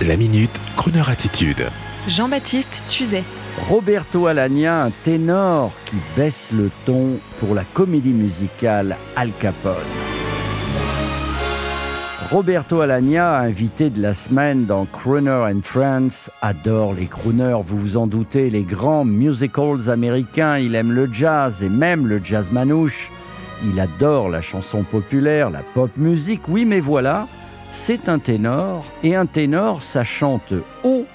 La minute, Kroneur attitude. Jean-Baptiste Tuzet. Roberto Alagna, un ténor qui baisse le ton pour la comédie musicale Al Capone. Roberto Alagna, invité de la semaine dans Crooner and Friends, adore les crooners, vous vous en doutez, les grands musicals américains. Il aime le jazz et même le jazz manouche. Il adore la chanson populaire, la pop musique. Oui, mais voilà, c'est un ténor, et un ténor, ça chante haut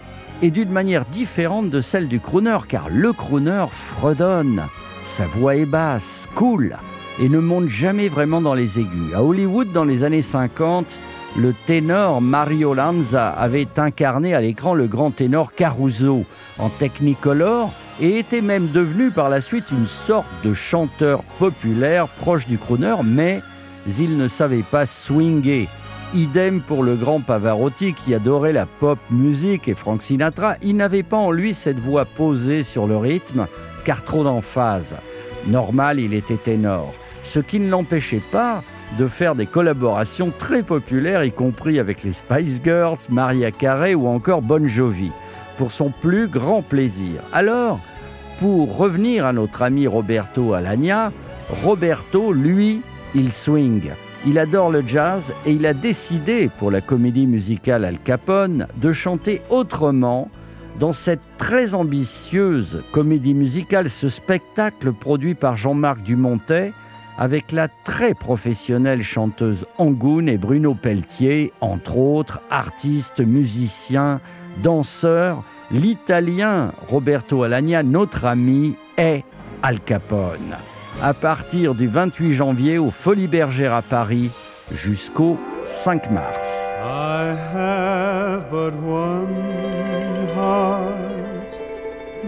et d'une manière différente de celle du crooner, car le crooner fredonne. Sa voix est basse, cool, et ne monte jamais vraiment dans les aigus. À Hollywood, dans les années 50, le ténor Mario Lanza avait incarné à l'écran le grand ténor Caruso en technicolor et était même devenu par la suite une sorte de chanteur populaire proche du crooner, mais il ne savait pas swinger. Idem pour le grand Pavarotti qui adorait la pop musique et Frank Sinatra, il n'avait pas en lui cette voix posée sur le rythme, car trop d'emphase. Normal, il était ténor. Ce qui ne l'empêchait pas de faire des collaborations très populaires, y compris avec les Spice Girls, Maria Carey ou encore Bon Jovi, pour son plus grand plaisir. Alors, pour revenir à notre ami Roberto Alagna, Roberto, lui, il swing. Il adore le jazz et il a décidé pour la comédie musicale Al Capone de chanter autrement dans cette très ambitieuse comédie musicale, ce spectacle produit par Jean-Marc Dumontet avec la très professionnelle chanteuse Angoune et Bruno Pelletier, entre autres artistes, musiciens, danseurs. L'italien Roberto Alagna, notre ami, est Al Capone à partir du 28 janvier au Folies Bergères à Paris jusqu'au 5 mars. I have but one heart,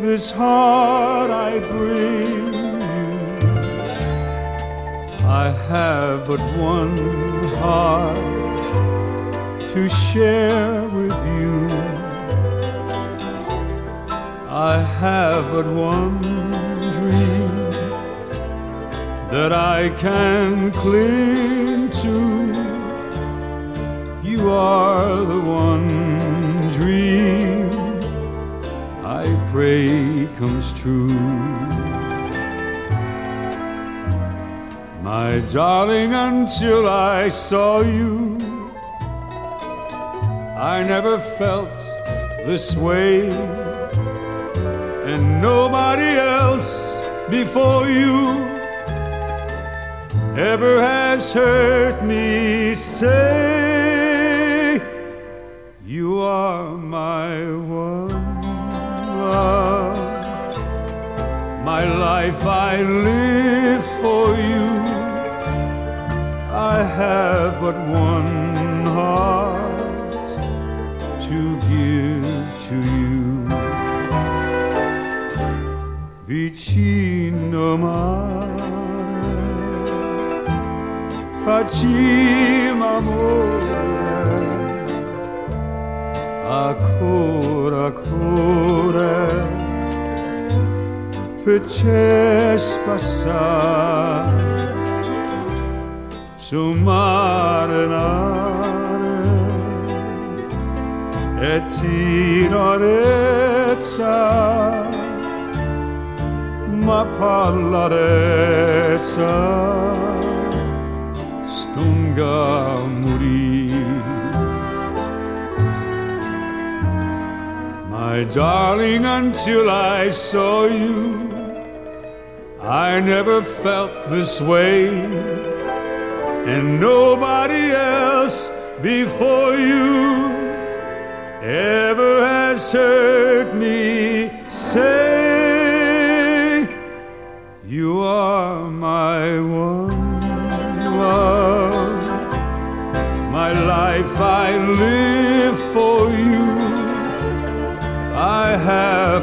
this heart I bring you. I have but one heart to share with you. I have but one dream that I can cling to. You are the one dream I pray comes true. My darling, until I saw you, I never felt this way, and nobody else before you ever has hurt me. Say, you are my one love. My life I live for you. I have but one heart to give to you. Vicino mare facciamo amore ancora ancora facesse passare su mare nare e tinorezza ma pallarezza My darling, until I saw you, I never felt this way, and nobody